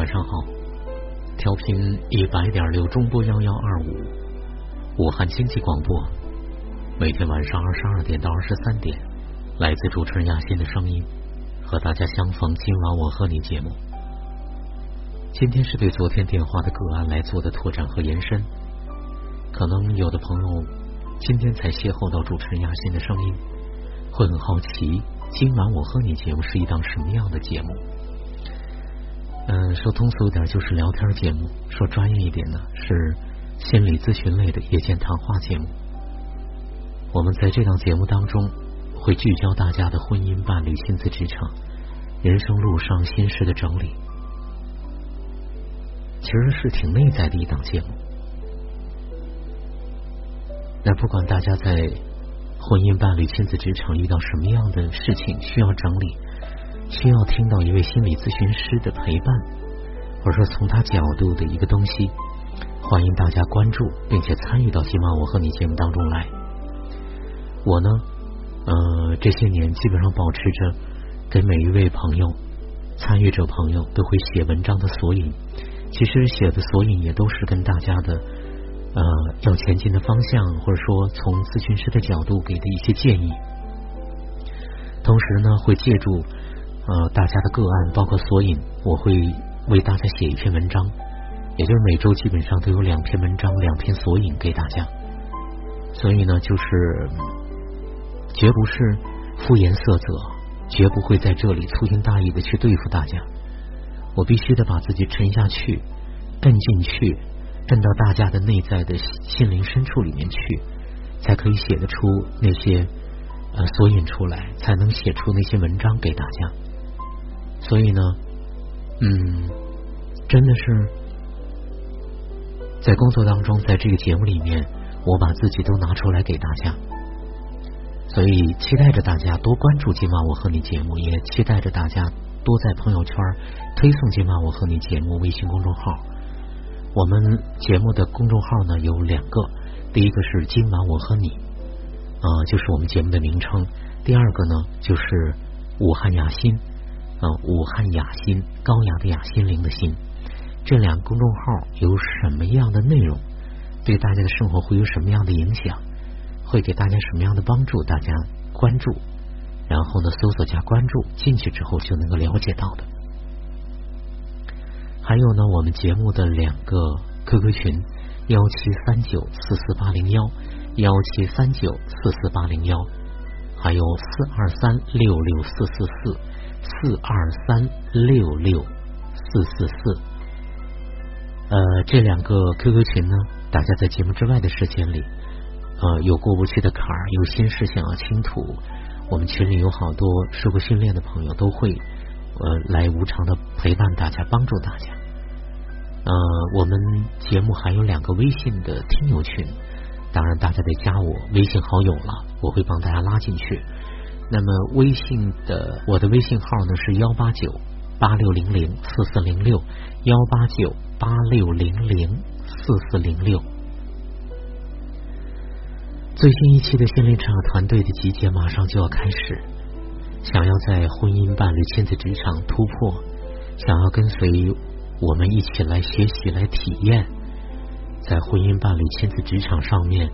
晚上好，调频一百点六中波幺幺二五，武汉经济广播，每天晚上二十二点到二十三点，来自主持人亚欣的声音，和大家相逢。今晚我和你节目，今天是对昨天电话的个案来做的拓展和延伸。可能有的朋友今天才邂逅到主持人亚欣的声音，会很好奇，今晚我和你节目是一档什么样的节目？嗯，说通俗点就是聊天节目，说专业一点呢是心理咨询类的夜间谈话节目。我们在这档节目当中会聚焦大家的婚姻、伴侣、亲子、职场、人生路上心事的整理，其实是挺内在的一档节目。那不管大家在婚姻、伴侣、亲子、职场遇到什么样的事情需要整理。需要听到一位心理咨询师的陪伴，或者说从他角度的一个东西，欢迎大家关注并且参与到今晚我和你节目当中来。我呢，呃，这些年基本上保持着给每一位朋友、参与者朋友都会写文章的索引。其实写的索引也都是跟大家的呃要前进的方向，或者说从咨询师的角度给的一些建议。同时呢，会借助。呃，大家的个案包括索引，我会为大家写一篇文章，也就是每周基本上都有两篇文章、两篇索引给大家。所以呢，就是绝不是敷衍塞责，绝不会在这里粗心大意的去对付大家。我必须得把自己沉下去，摁进去，摁到大家的内在的心灵深处里面去，才可以写得出那些呃索引出来，才能写出那些文章给大家。所以呢，嗯，真的是在工作当中，在这个节目里面，我把自己都拿出来给大家。所以期待着大家多关注今晚我和你节目，也期待着大家多在朋友圈推送今晚我和你节目微信公众号。我们节目的公众号呢有两个，第一个是今晚我和你，啊，就是我们节目的名称；第二个呢就是武汉雅欣。啊，武汉雅心，高雅的雅，心灵的心，这两个公众号有什么样的内容？对大家的生活会有什么样的影响？会给大家什么样的帮助？大家关注，然后呢，搜索加关注，进去之后就能够了解到的。还有呢，我们节目的两个 QQ 群：幺七三九四四八零幺，幺七三九四四八零幺，还有四二三六六四四四。四二三六六四四四，呃，这两个 QQ 群呢，大家在节目之外的时间里，呃，有过不去的坎儿，有心事想要倾吐，我们群里有好多受过训练的朋友，都会呃来无偿的陪伴大家，帮助大家。呃，我们节目还有两个微信的听友群，当然大家得加我微信好友了，我会帮大家拉进去。那么微信的我的微信号呢是幺八九八六零零四四零六幺八九八六零零四四零六。最新一期的心灵成长团队的集结马上就要开始，想要在婚姻、伴侣、亲子、职场突破，想要跟随我们一起来学习、来体验，在婚姻、伴侣、亲子、职场上面，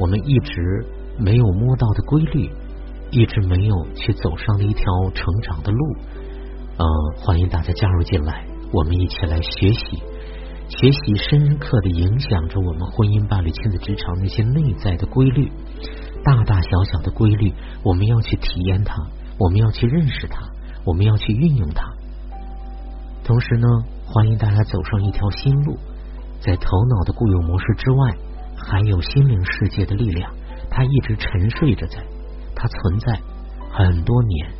我们一直没有摸到的规律。一直没有去走上的一条成长的路，呃，欢迎大家加入进来，我们一起来学习，学习深刻的影响着我们婚姻、伴侣、亲子、职场那些内在的规律，大大小小的规律，我们要去体验它，我们要去认识它，我们要去运用它。同时呢，欢迎大家走上一条新路，在头脑的固有模式之外，还有心灵世界的力量，它一直沉睡着在。它存在很多年，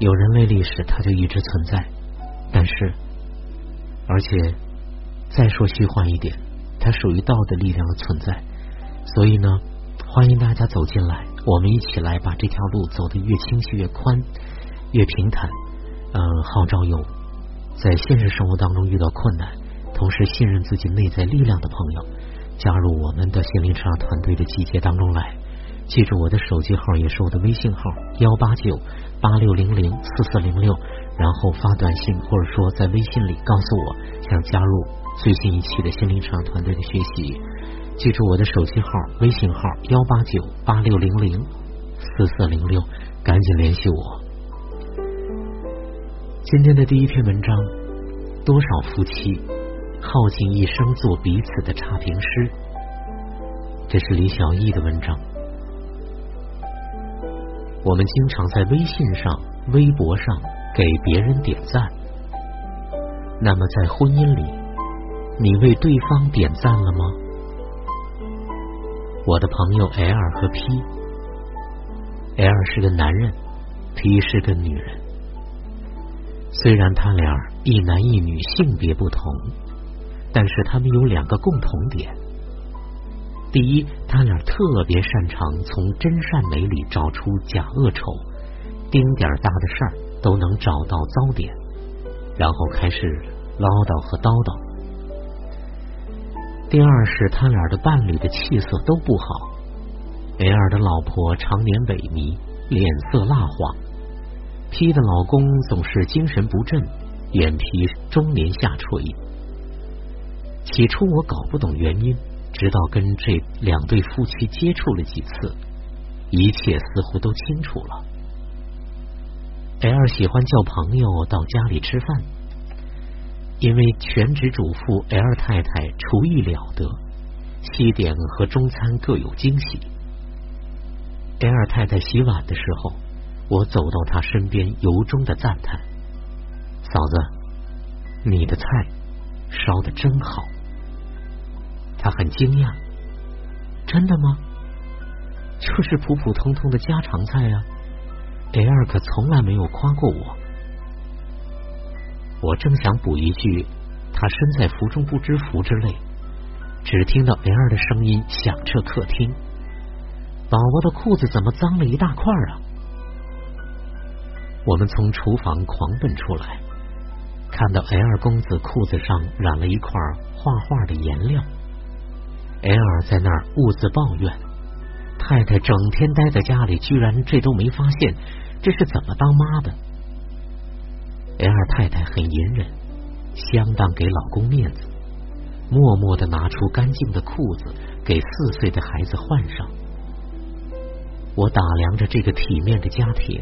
有人类历史，它就一直存在。但是，而且再说虚幻一点，它属于道的力量的存在。所以呢，欢迎大家走进来，我们一起来把这条路走得越清晰、越宽、越平坦。嗯，号召有在现实生活当中遇到困难，同时信任自己内在力量的朋友，加入我们的心灵成长团队的集结当中来。记住我的手机号，也是我的微信号：幺八九八六零零四四零六。然后发短信或者说在微信里告诉我想加入最新一期的心灵成长团队的学习。记住我的手机号、微信号：幺八九八六零零四四零六，赶紧联系我。今天的第一篇文章：多少夫妻耗尽一生做彼此的差评师？这是李小艺的文章。我们经常在微信上、微博上给别人点赞，那么在婚姻里，你为对方点赞了吗？我的朋友 L 和 P，L 是个男人，P 是个女人。虽然他俩一男一女，性别不同，但是他们有两个共同点：第一，他俩特别擅长从真善美里找出假恶丑，丁点大的事儿都能找到糟点，然后开始唠叨和叨叨。第二是他俩的伴侣的气色都不好，L 的老婆常年萎靡，脸色蜡黄；P 的老公总是精神不振，眼皮中年下垂。起初我搞不懂原因，直到跟这两对夫妻接触了几次，一切似乎都清楚了。L 喜欢叫朋友到家里吃饭。因为全职主妇 L 太太厨艺了得，西点和中餐各有惊喜。L 太太洗碗的时候，我走到她身边，由衷的赞叹：“嫂子，你的菜烧的真好。”他很惊讶：“真的吗？就是普普通通的家常菜啊！L 可从来没有夸过我。”我正想补一句“他身在福中不知福”之类，只听到 L 的声音响彻客厅：“宝宝的裤子怎么脏了一大块啊？”我们从厨房狂奔出来，看到 L 公子裤子上染了一块画画的颜料，L 在那儿兀自抱怨：“太太整天待在家里，居然这都没发现，这是怎么当妈的？” L 太太很隐忍，相当给老公面子，默默的拿出干净的裤子给四岁的孩子换上。我打量着这个体面的家庭，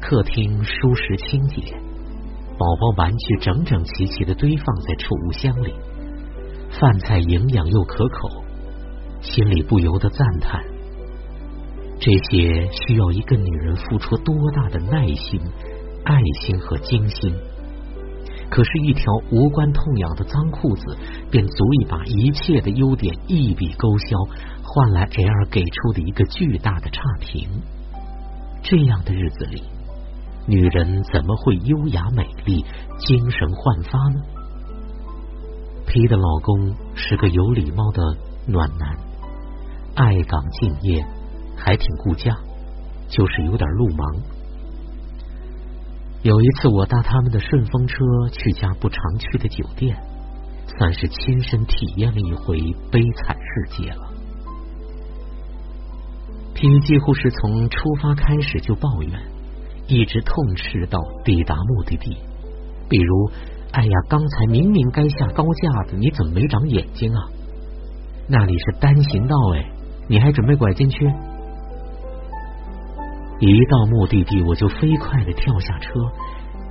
客厅舒适清洁，宝宝玩具整整齐齐的堆放在储物箱里，饭菜营养又可口，心里不由得赞叹：这些需要一个女人付出多大的耐心。爱心和精心，可是，一条无关痛痒的脏裤子，便足以把一切的优点一笔勾销，换来 L 给出的一个巨大的差评。这样的日子里，女人怎么会优雅美丽、精神焕发呢？P 的老公是个有礼貌的暖男，爱岗敬业，还挺顾家，就是有点路盲。有一次，我搭他们的顺风车去家不常去的酒店，算是亲身体验了一回悲惨世界了。P 几乎是从出发开始就抱怨，一直痛斥到抵达目的地。比如，哎呀，刚才明明该下高架的，你怎么没长眼睛啊？那里是单行道，哎，你还准备拐进去？一到目的地，我就飞快的跳下车，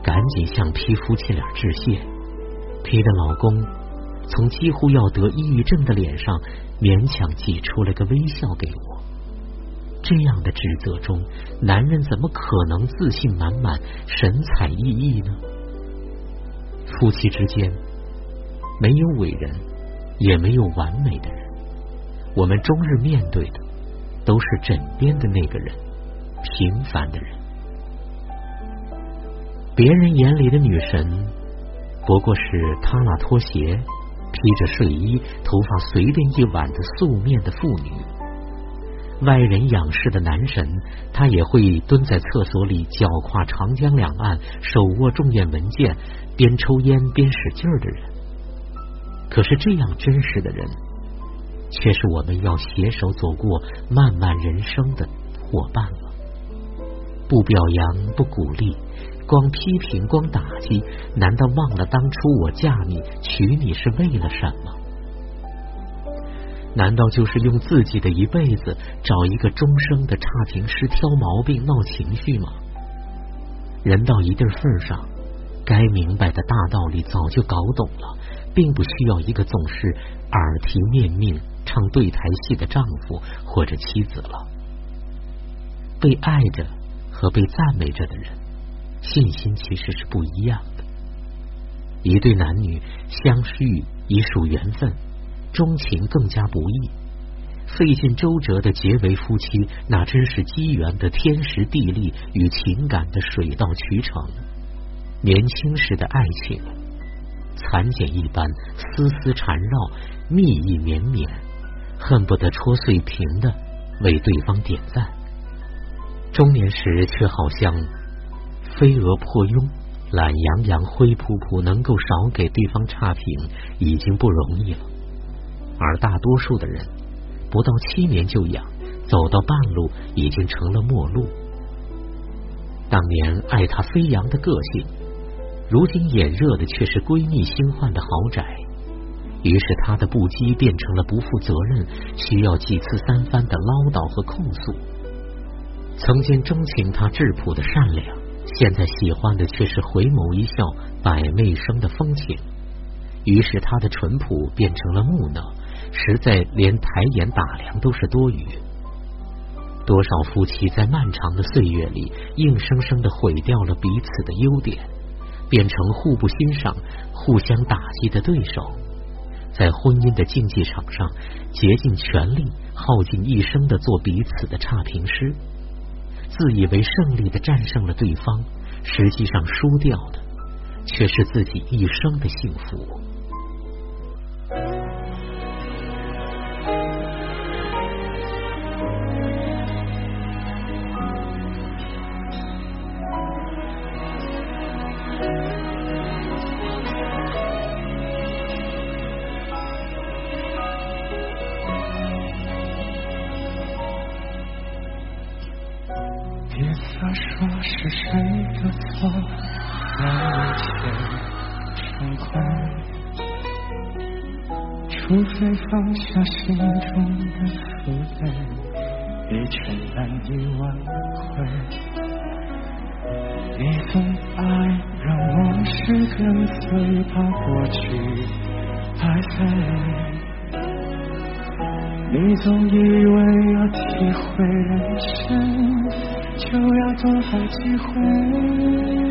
赶紧向皮夫妻俩致谢。皮的老公从几乎要得抑郁症的脸上勉强挤出了个微笑给我。这样的指责中，男人怎么可能自信满满、神采奕奕呢？夫妻之间没有伟人，也没有完美的人，我们终日面对的都是枕边的那个人。平凡的人，别人眼里的女神，不过是踏拉拖鞋、披着睡衣、头发随便一挽的素面的妇女；外人仰视的男神，他也会蹲在厕所里，脚跨长江两岸，手握重验文件，边抽烟边使劲儿的人。可是这样真实的人，却是我们要携手走过漫漫人生的伙伴了。不表扬，不鼓励，光批评，光打击，难道忘了当初我嫁你、娶你是为了什么？难道就是用自己的一辈子找一个终生的差评师挑毛病、闹情绪吗？人到一定份上，该明白的大道理早就搞懂了，并不需要一个总是耳提面命、唱对台戏的丈夫或者妻子了。被爱着和被赞美着的人，信心其实是不一样的。一对男女相遇已属缘分。钟情更加不易，费尽周折的结为夫妻，那真是机缘的天时地利与情感的水到渠成。年轻时的爱情，蚕茧一般，丝丝缠绕，蜜意绵绵，恨不得戳碎屏的为对方点赞。中年时却好像飞蛾破蛹，懒洋洋，灰扑扑，能够少给对方差评，已经不容易了。而大多数的人，不到七年就养，走到半路已经成了陌路。当年爱他飞扬的个性，如今眼热的却是闺蜜新换的豪宅。于是他的不羁变成了不负责任，需要几次三番的唠叨和控诉。曾经钟情他质朴的善良，现在喜欢的却是回眸一笑百媚生的风情。于是他的淳朴变成了木讷。实在连抬眼打量都是多余。多少夫妻在漫长的岁月里，硬生生的毁掉了彼此的优点，变成互不欣赏、互相打击的对手，在婚姻的竞技场上，竭尽全力、耗尽一生的做彼此的差评师，自以为胜利的战胜了对方，实际上输掉的却是自己一生的幸福。除非放下心中的负累，一切难以挽回。你总爱让往事跟随，把过去拍飞。你总以为要体会人生。就要多爱几回。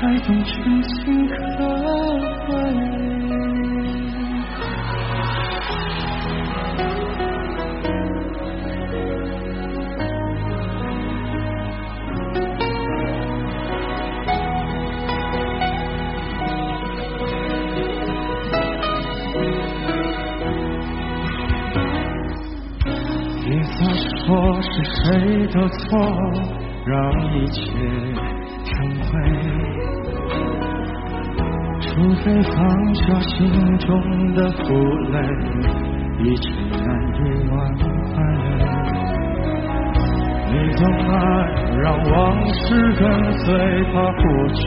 才懂真情可贵？错是谁的错，让一切除非放下心中的负累，一切难以挽回。你总爱让往事跟随，把过去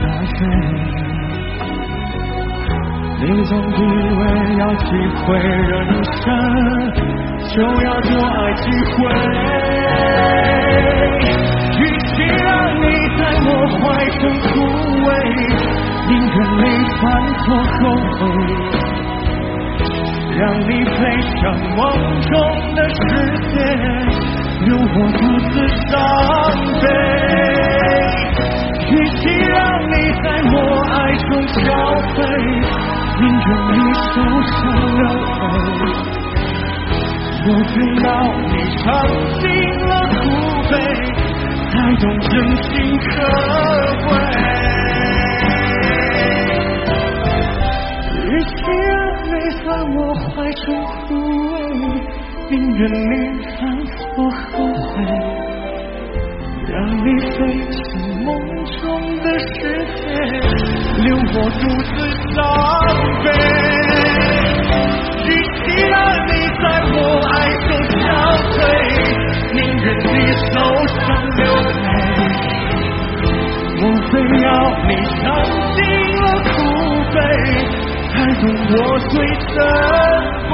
打飞。你总以为要体会人生。就要多爱几回，与其让你你犯错后悔，让你飞向梦中的世界，留我独自伤悲。与其让你在我爱中憔悴，宁愿你受伤流泪。我知道你尝尽了苦悲，才懂真心可愿你犯错后悔。让你飞进梦中的世界，留我独自伤悲。与其让你在我爱中憔悴，宁愿你受伤流泪。我非要你尝尽了苦悲，才懂我最珍贵。